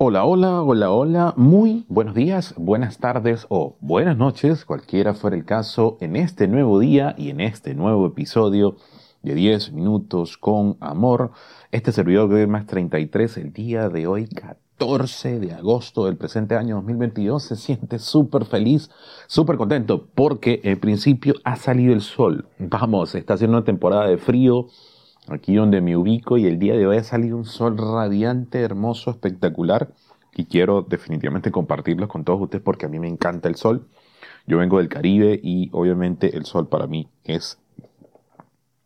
Hola, hola, hola, hola, muy buenos días, buenas tardes o buenas noches, cualquiera fuera el caso, en este nuevo día y en este nuevo episodio de 10 minutos con amor. Este servidor de más 33, el día de hoy, 14 de agosto del presente año 2022, se siente súper feliz, súper contento, porque en principio ha salido el sol. Vamos, está haciendo una temporada de frío aquí donde me ubico y el día de hoy ha salido un sol radiante, hermoso, espectacular y quiero definitivamente compartirlos con todos ustedes porque a mí me encanta el sol. Yo vengo del Caribe y obviamente el sol para mí es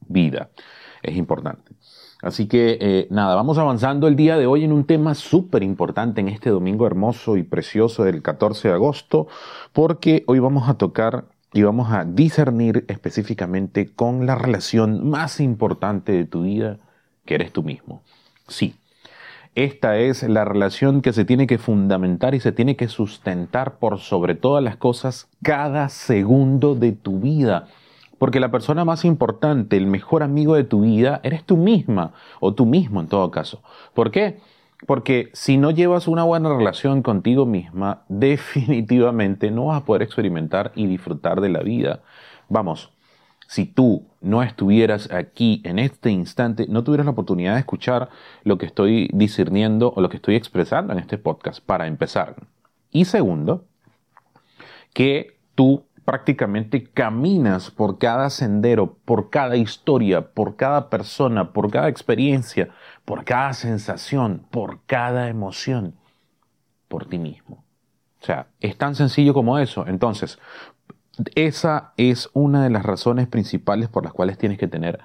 vida, es importante. Así que eh, nada, vamos avanzando el día de hoy en un tema súper importante en este domingo hermoso y precioso del 14 de agosto, porque hoy vamos a tocar y vamos a discernir específicamente con la relación más importante de tu vida, que eres tú mismo. Sí, esta es la relación que se tiene que fundamentar y se tiene que sustentar por sobre todas las cosas cada segundo de tu vida. Porque la persona más importante, el mejor amigo de tu vida, eres tú misma o tú mismo en todo caso. ¿Por qué? Porque si no llevas una buena relación contigo misma, definitivamente no vas a poder experimentar y disfrutar de la vida. Vamos, si tú no estuvieras aquí en este instante, no tuvieras la oportunidad de escuchar lo que estoy discerniendo o lo que estoy expresando en este podcast, para empezar. Y segundo, que tú prácticamente caminas por cada sendero, por cada historia, por cada persona, por cada experiencia, por cada sensación, por cada emoción, por ti mismo. O sea, es tan sencillo como eso. Entonces, esa es una de las razones principales por las cuales tienes que tener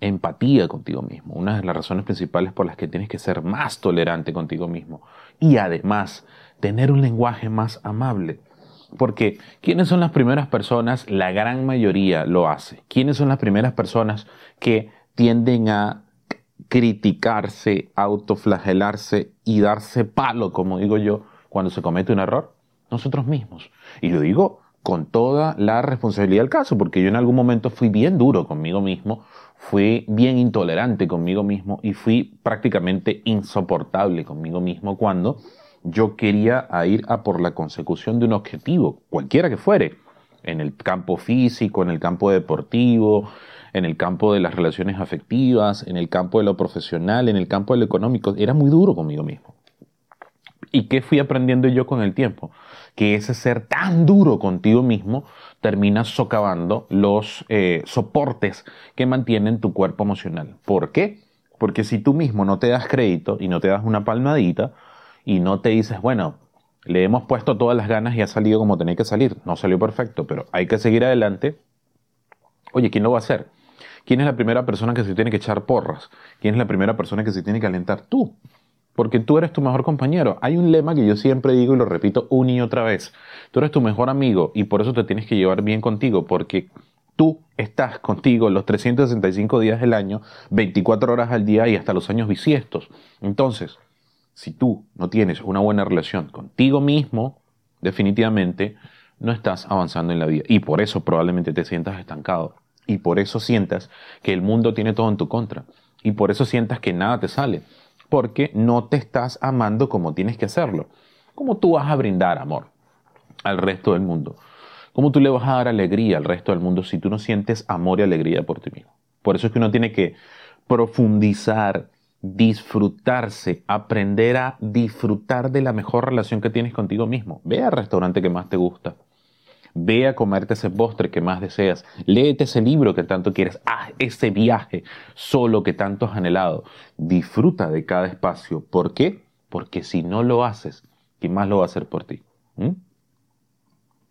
empatía contigo mismo, una de las razones principales por las que tienes que ser más tolerante contigo mismo y además tener un lenguaje más amable. Porque ¿quiénes son las primeras personas? La gran mayoría lo hace. ¿Quiénes son las primeras personas que tienden a criticarse, autoflagelarse y darse palo, como digo yo, cuando se comete un error? Nosotros mismos. Y lo digo con toda la responsabilidad del caso, porque yo en algún momento fui bien duro conmigo mismo, fui bien intolerante conmigo mismo y fui prácticamente insoportable conmigo mismo cuando yo quería ir a por la consecución de un objetivo, cualquiera que fuere, en el campo físico, en el campo deportivo, en el campo de las relaciones afectivas, en el campo de lo profesional, en el campo de lo económico. Era muy duro conmigo mismo. ¿Y qué fui aprendiendo yo con el tiempo? Que ese ser tan duro contigo mismo termina socavando los eh, soportes que mantienen tu cuerpo emocional. ¿Por qué? Porque si tú mismo no te das crédito y no te das una palmadita y no te dices, bueno, le hemos puesto todas las ganas y ha salido como tenía que salir, no salió perfecto, pero hay que seguir adelante. Oye, ¿quién lo va a hacer? ¿Quién es la primera persona que se tiene que echar porras? ¿Quién es la primera persona que se tiene que alentar? Tú porque tú eres tu mejor compañero. Hay un lema que yo siempre digo y lo repito una y otra vez. Tú eres tu mejor amigo y por eso te tienes que llevar bien contigo, porque tú estás contigo los 365 días del año, 24 horas al día y hasta los años bisiestos. Entonces, si tú no tienes una buena relación contigo mismo, definitivamente no estás avanzando en la vida y por eso probablemente te sientas estancado y por eso sientas que el mundo tiene todo en tu contra y por eso sientas que nada te sale porque no te estás amando como tienes que hacerlo. ¿Cómo tú vas a brindar amor al resto del mundo? ¿Cómo tú le vas a dar alegría al resto del mundo si tú no sientes amor y alegría por ti mismo? Por eso es que uno tiene que profundizar, disfrutarse, aprender a disfrutar de la mejor relación que tienes contigo mismo. Ve al restaurante que más te gusta. Ve a comerte ese postre que más deseas. Léete ese libro que tanto quieres. Haz ese viaje solo que tanto has anhelado. Disfruta de cada espacio. ¿Por qué? Porque si no lo haces, ¿quién más lo va a hacer por ti? ¿Mm?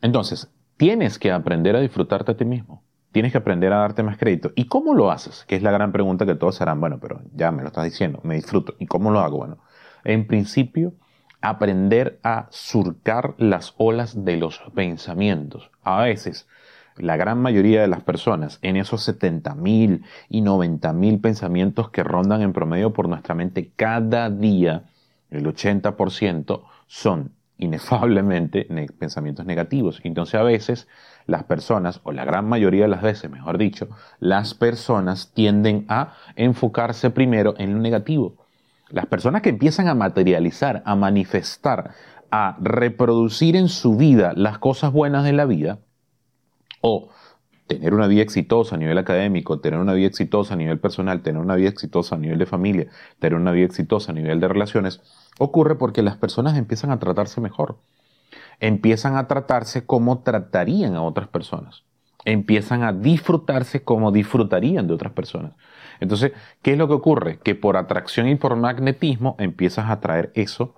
Entonces, tienes que aprender a disfrutarte a ti mismo. Tienes que aprender a darte más crédito. ¿Y cómo lo haces? Que es la gran pregunta que todos harán. Bueno, pero ya me lo estás diciendo, me disfruto. ¿Y cómo lo hago? Bueno, en principio, aprender a surcar las olas de los pensamientos. A veces, la gran mayoría de las personas, en esos 70.000 y 90.000 pensamientos que rondan en promedio por nuestra mente cada día, el 80% son inefablemente pensamientos negativos. Entonces a veces las personas, o la gran mayoría de las veces, mejor dicho, las personas tienden a enfocarse primero en lo negativo Las personas que empiezan a materializar, a manifestar, a reproducir en su vida las cosas buenas de la vida, o tener una vida exitosa a nivel académico, tener una vida exitosa a nivel personal, tener una vida exitosa a nivel de familia, tener una vida exitosa a nivel de relaciones, ocurre porque las personas empiezan a tratarse mejor. Empiezan a tratarse como tratarían a otras personas. Empiezan a disfrutarse como disfrutarían de otras personas. Entonces, ¿qué es lo que ocurre? Que por atracción y por magnetismo empiezas a atraer eso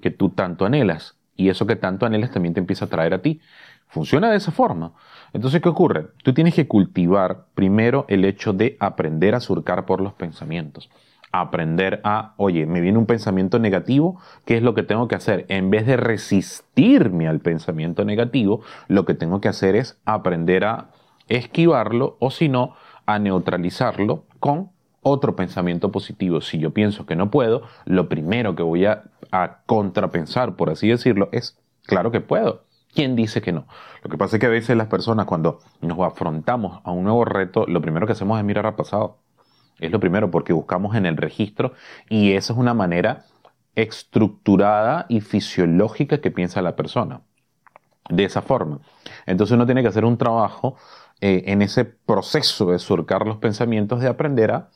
que tú tanto anhelas. Y eso que tanto anhelas también te empieza a atraer a ti. Funciona de esa forma. Entonces, ¿qué ocurre? Tú tienes que cultivar primero el hecho de aprender a surcar por los pensamientos. Aprender a, oye, me viene un pensamiento negativo, ¿qué es lo que tengo que hacer? En vez de resistirme al pensamiento negativo, lo que tengo que hacer es aprender a esquivarlo o si no, a neutralizarlo con otro pensamiento positivo. Si yo pienso que no puedo, lo primero que voy a, a contrapensar, por así decirlo, es, claro que puedo ¿Quién dice que no? Lo que pasa es que a veces las personas cuando nos afrontamos a un nuevo reto, lo primero que hacemos es mirar al pasado. Es lo primero porque buscamos en el registro y esa es una manera estructurada y fisiológica que piensa la persona. De esa forma. Entonces uno tiene que hacer un trabajo eh, en ese proceso de surcar los pensamientos, de aprender a,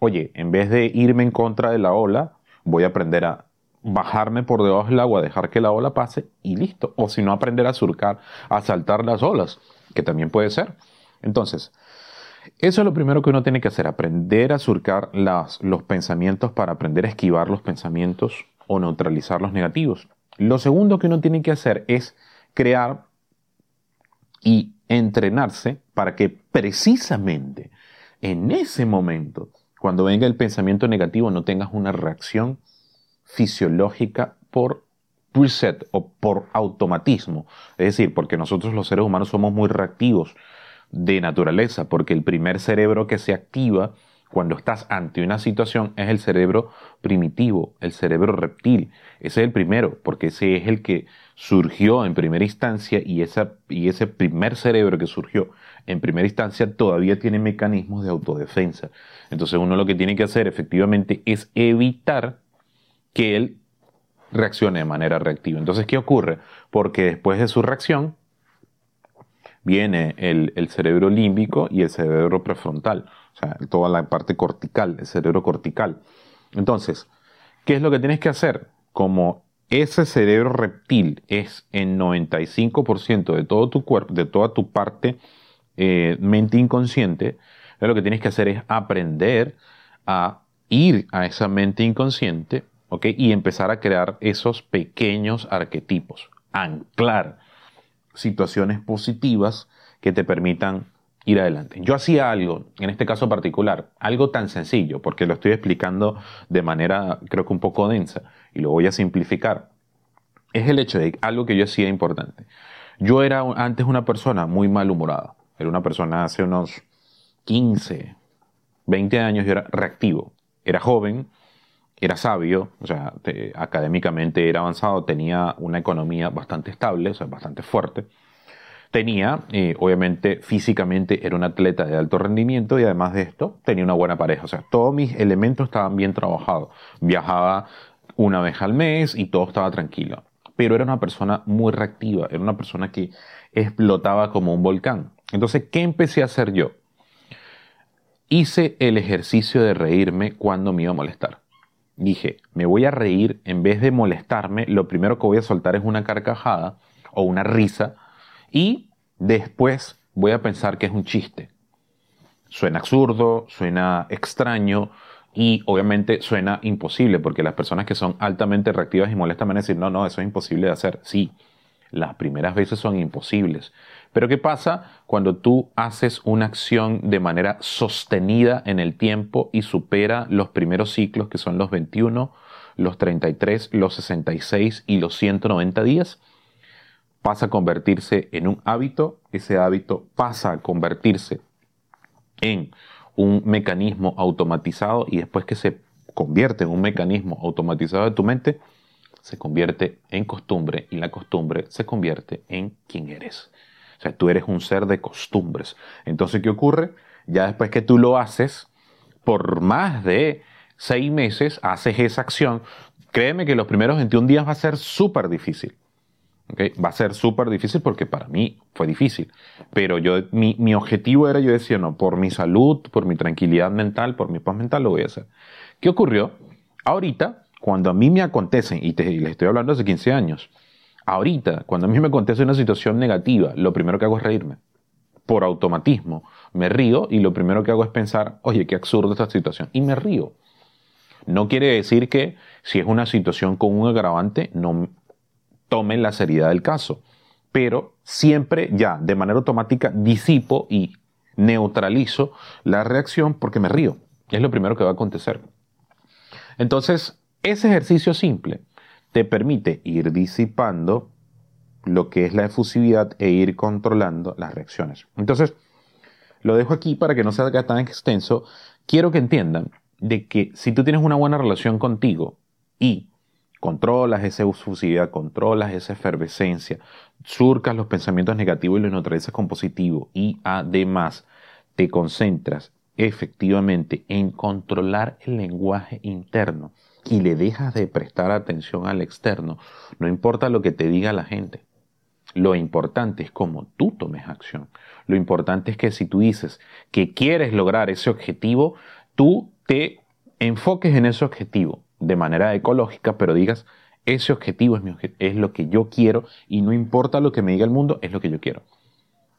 oye, en vez de irme en contra de la ola, voy a aprender a bajarme por debajo del agua, dejar que la ola pase y listo. O si no, aprender a surcar, a saltar las olas, que también puede ser. Entonces, eso es lo primero que uno tiene que hacer, aprender a surcar las, los pensamientos para aprender a esquivar los pensamientos o neutralizar los negativos. Lo segundo que uno tiene que hacer es crear y entrenarse para que precisamente en ese momento, cuando venga el pensamiento negativo, no tengas una reacción fisiológica por preset o por automatismo. Es decir, porque nosotros los seres humanos somos muy reactivos de naturaleza, porque el primer cerebro que se activa cuando estás ante una situación es el cerebro primitivo, el cerebro reptil. Ese es el primero, porque ese es el que surgió en primera instancia y, esa, y ese primer cerebro que surgió en primera instancia todavía tiene mecanismos de autodefensa. Entonces uno lo que tiene que hacer efectivamente es evitar que él reaccione de manera reactiva. Entonces, ¿qué ocurre? Porque después de su reacción viene el, cerebro límbico y el cerebro prefrontal, o sea, toda la parte cortical, el cerebro cortical. Entonces, ¿qué es lo que tienes que hacer? Como ese cerebro reptil es en 95% de todo tu cuerpo, de toda tu parte eh, mente inconsciente, lo que tienes que hacer es aprender a ir a esa mente inconsciente y empezar a crear esos pequeños arquetipos, anclar situaciones positivas que te permitan ir adelante. Yo hacía algo, en este caso particular, algo tan sencillo, porque lo estoy explicando de manera creo que un poco densa y lo voy a simplificar. Es el hecho de algo que yo hacía importante. Yo era antes una persona muy malhumorada. Era una persona hace unos 15, 20 años, yo era reactivo. Era joven, era sabio, o sea, académicamente era avanzado, tenía una economía bastante estable, o sea, bastante fuerte. Tenía, eh, obviamente, físicamente era un atleta de alto rendimiento y además de esto, tenía una buena pareja. O sea, todos mis elementos estaban bien trabajados. Viajaba una vez al mes y todo estaba tranquilo. Pero era una persona muy reactiva, era una persona que explotaba como un volcán. Entonces, ¿qué empecé a hacer yo? Hice el ejercicio de reírme cuando me iba a molestar dije, me voy a reír, en vez de molestarme, lo primero que voy a soltar es una carcajada o una risa y después voy a pensar que es un chiste. Suena absurdo, suena extraño y obviamente suena imposible porque las personas que son altamente reactivas y molestan van a decir, no, no, eso es imposible de hacer. Sí, las primeras veces son imposibles. Pero ¿qué pasa cuando tú haces una acción de manera sostenida en el tiempo y supera los primeros ciclos que son los 21, los 33, los 66 y los 190 días? Pasa a convertirse en un hábito, ese hábito pasa a convertirse en un mecanismo automatizado y después que se convierte en un mecanismo automatizado de tu mente, se convierte en costumbre y la costumbre se convierte en quien eres. O sea, tú eres un ser de costumbres. Entonces, ¿qué ocurre? Ya después que tú lo haces, por más de seis meses haces esa acción, créeme que los primeros 21 días va a ser súper difícil. Va a ser súper difícil porque para mí fue difícil. Pero yo, mi, mi, objetivo era, yo decía, no, por mi salud, por mi tranquilidad mental, por mi paz mental, lo voy a hacer. ¿Qué ocurrió? Ahorita, cuando a mí me acontecen, y, te, les estoy hablando hace 15 años, ahorita, cuando a mí me acontece una situación negativa, lo primero que hago es reírme. Por automatismo, me río y lo primero que hago es pensar, oye, qué absurdo esta situación. Y me río. No quiere decir que si es una situación con un agravante, no tomen la seriedad del caso. Pero siempre ya, de manera automática, disipo y neutralizo la reacción porque me río. Es lo primero que va a acontecer. Entonces, ese ejercicio simple te permite ir disipando lo que es la efusividad e ir controlando las reacciones. Entonces, lo dejo aquí para que no sea tan extenso. Quiero que entiendan de que si tú tienes una buena relación contigo y controlas esa efusividad, controlas esa efervescencia, surcas los pensamientos negativos y los neutralizas con positivo y además te concentras efectivamente en controlar el lenguaje interno y le dejas de prestar atención al externo, no importa lo que te diga la gente. Lo importante es cómo tú tomes acción. Lo importante es que si tú dices que quieres lograr ese objetivo, tú te enfoques en ese objetivo de manera ecológica, pero digas, ese objetivo es, mi es lo que yo quiero y no importa lo que me diga el mundo, es lo que yo quiero.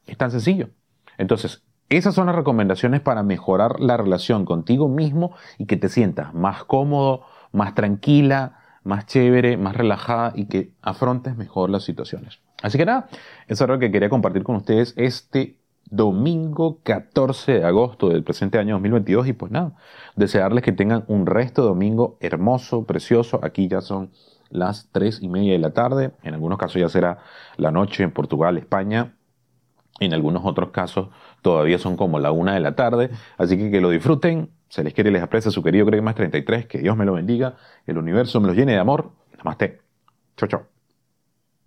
Es tan sencillo. Entonces, esas son las recomendaciones para mejorar la relación contigo mismo y que te sientas más cómodo, más tranquila, más chévere, más relajada y que afrontes mejor las situaciones. Así que nada, eso es lo que quería compartir con ustedes este domingo 14 de agosto del presente año 2022 y pues nada, desearles que tengan un resto de domingo hermoso, precioso. Aquí ya son las 3 y media de la tarde, en algunos casos ya será la noche en Portugal, España, en algunos otros casos todavía son como la 1 de la tarde, así que que lo disfruten, se les quiere y les aprecia su querido Greg Más 33, que Dios me lo bendiga, el universo me los llene de amor. Namaste. Chau, chau.